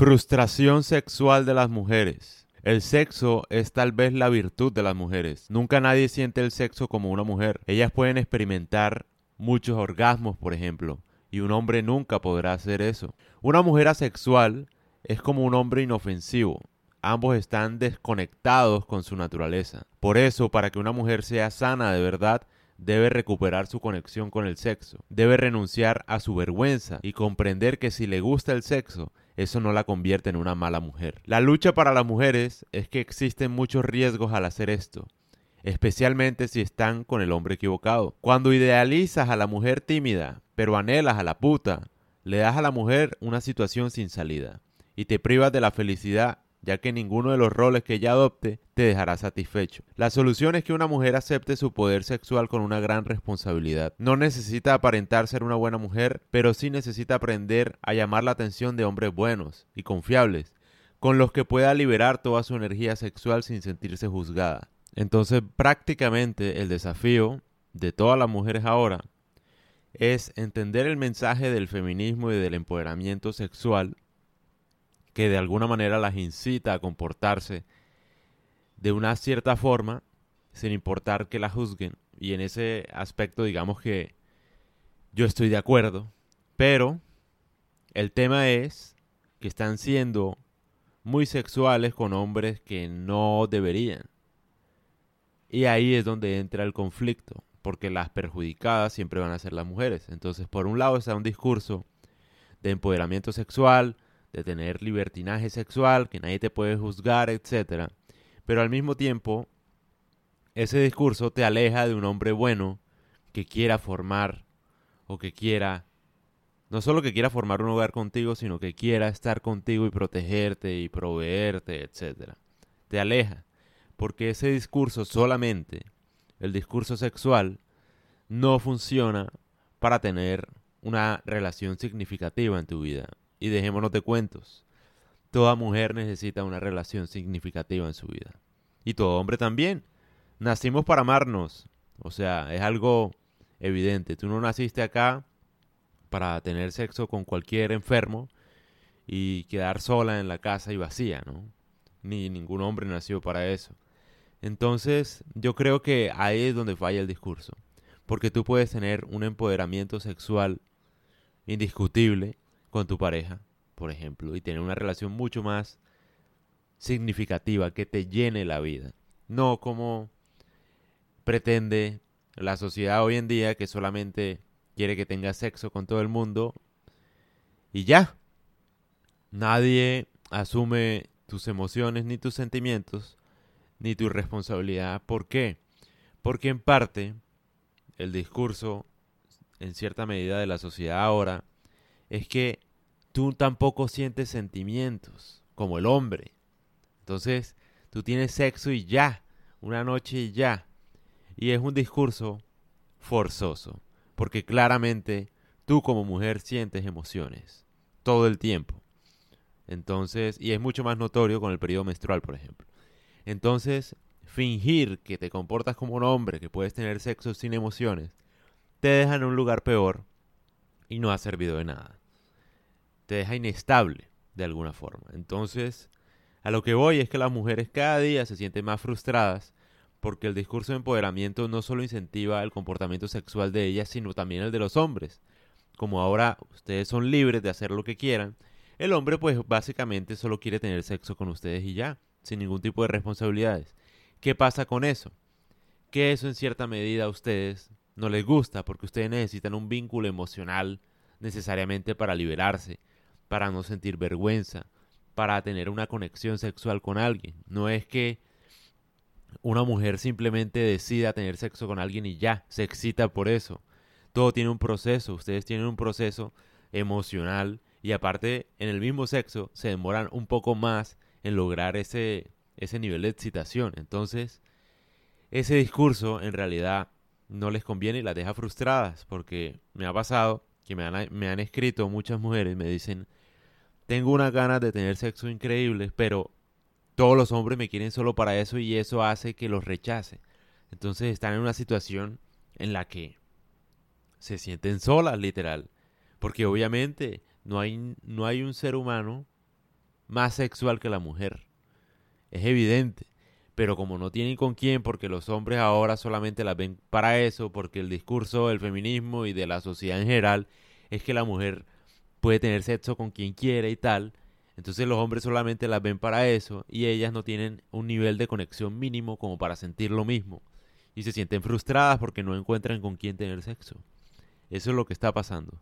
Frustración sexual de las mujeres. El sexo es tal vez la virtud de las mujeres. Nunca nadie siente el sexo como una mujer. Ellas pueden experimentar muchos orgasmos, por ejemplo, y un hombre nunca podrá hacer eso. Una mujer asexual es como un hombre inofensivo. Ambos están desconectados con su naturaleza. Por eso, para que una mujer sea sana de verdad, debe recuperar su conexión con el sexo. Debe renunciar a su vergüenza y comprender que si le gusta el sexo, eso no la convierte en una mala mujer. La lucha para las mujeres es que existen muchos riesgos al hacer esto especialmente si están con el hombre equivocado. Cuando idealizas a la mujer tímida, pero anhelas a la puta, le das a la mujer una situación sin salida y te privas de la felicidad ya que ninguno de los roles que ella adopte te dejará satisfecho. La solución es que una mujer acepte su poder sexual con una gran responsabilidad. No necesita aparentar ser una buena mujer, pero sí necesita aprender a llamar la atención de hombres buenos y confiables, con los que pueda liberar toda su energía sexual sin sentirse juzgada. Entonces prácticamente el desafío de todas las mujeres ahora es entender el mensaje del feminismo y del empoderamiento sexual que de alguna manera las incita a comportarse de una cierta forma sin importar que la juzguen. Y en ese aspecto digamos que yo estoy de acuerdo, pero el tema es que están siendo muy sexuales con hombres que no deberían. Y ahí es donde entra el conflicto, porque las perjudicadas siempre van a ser las mujeres. Entonces, por un lado está un discurso de empoderamiento sexual, de tener libertinaje sexual, que nadie te puede juzgar, etc. Pero al mismo tiempo, ese discurso te aleja de un hombre bueno que quiera formar o que quiera, no solo que quiera formar un hogar contigo, sino que quiera estar contigo y protegerte y proveerte, etc. Te aleja, porque ese discurso solamente, el discurso sexual, no funciona para tener una relación significativa en tu vida. Y dejémonos de cuentos. Toda mujer necesita una relación significativa en su vida. Y todo hombre también. Nacimos para amarnos. O sea, es algo evidente. Tú no naciste acá para tener sexo con cualquier enfermo y quedar sola en la casa y vacía, ¿no? Ni ningún hombre nació para eso. Entonces, yo creo que ahí es donde falla el discurso. Porque tú puedes tener un empoderamiento sexual indiscutible con tu pareja, por ejemplo, y tener una relación mucho más significativa que te llene la vida. No como pretende la sociedad hoy en día que solamente quiere que tengas sexo con todo el mundo y ya. Nadie asume tus emociones ni tus sentimientos ni tu responsabilidad. ¿Por qué? Porque en parte el discurso en cierta medida de la sociedad ahora es que tú tampoco sientes sentimientos como el hombre. Entonces, tú tienes sexo y ya, una noche y ya. Y es un discurso forzoso, porque claramente tú como mujer sientes emociones todo el tiempo. Entonces, y es mucho más notorio con el periodo menstrual, por ejemplo. Entonces, fingir que te comportas como un hombre, que puedes tener sexo sin emociones, te deja en un lugar peor y no ha servido de nada te deja inestable de alguna forma. Entonces, a lo que voy es que las mujeres cada día se sienten más frustradas porque el discurso de empoderamiento no solo incentiva el comportamiento sexual de ellas, sino también el de los hombres. Como ahora ustedes son libres de hacer lo que quieran, el hombre pues básicamente solo quiere tener sexo con ustedes y ya, sin ningún tipo de responsabilidades. ¿Qué pasa con eso? Que eso en cierta medida a ustedes no les gusta porque ustedes necesitan un vínculo emocional necesariamente para liberarse para no sentir vergüenza, para tener una conexión sexual con alguien. No es que una mujer simplemente decida tener sexo con alguien y ya, se excita por eso. Todo tiene un proceso, ustedes tienen un proceso emocional y aparte en el mismo sexo se demoran un poco más en lograr ese, ese nivel de excitación. Entonces, ese discurso en realidad no les conviene y las deja frustradas porque me ha pasado que me han, me han escrito muchas mujeres, me dicen, tengo unas ganas de tener sexo increíble, pero todos los hombres me quieren solo para eso y eso hace que los rechace. Entonces están en una situación en la que se sienten solas, literal. Porque obviamente no hay, no hay un ser humano más sexual que la mujer. Es evidente. Pero como no tienen con quién, porque los hombres ahora solamente las ven para eso, porque el discurso del feminismo y de la sociedad en general es que la mujer puede tener sexo con quien quiera y tal, entonces los hombres solamente las ven para eso y ellas no tienen un nivel de conexión mínimo como para sentir lo mismo. Y se sienten frustradas porque no encuentran con quién tener sexo. Eso es lo que está pasando.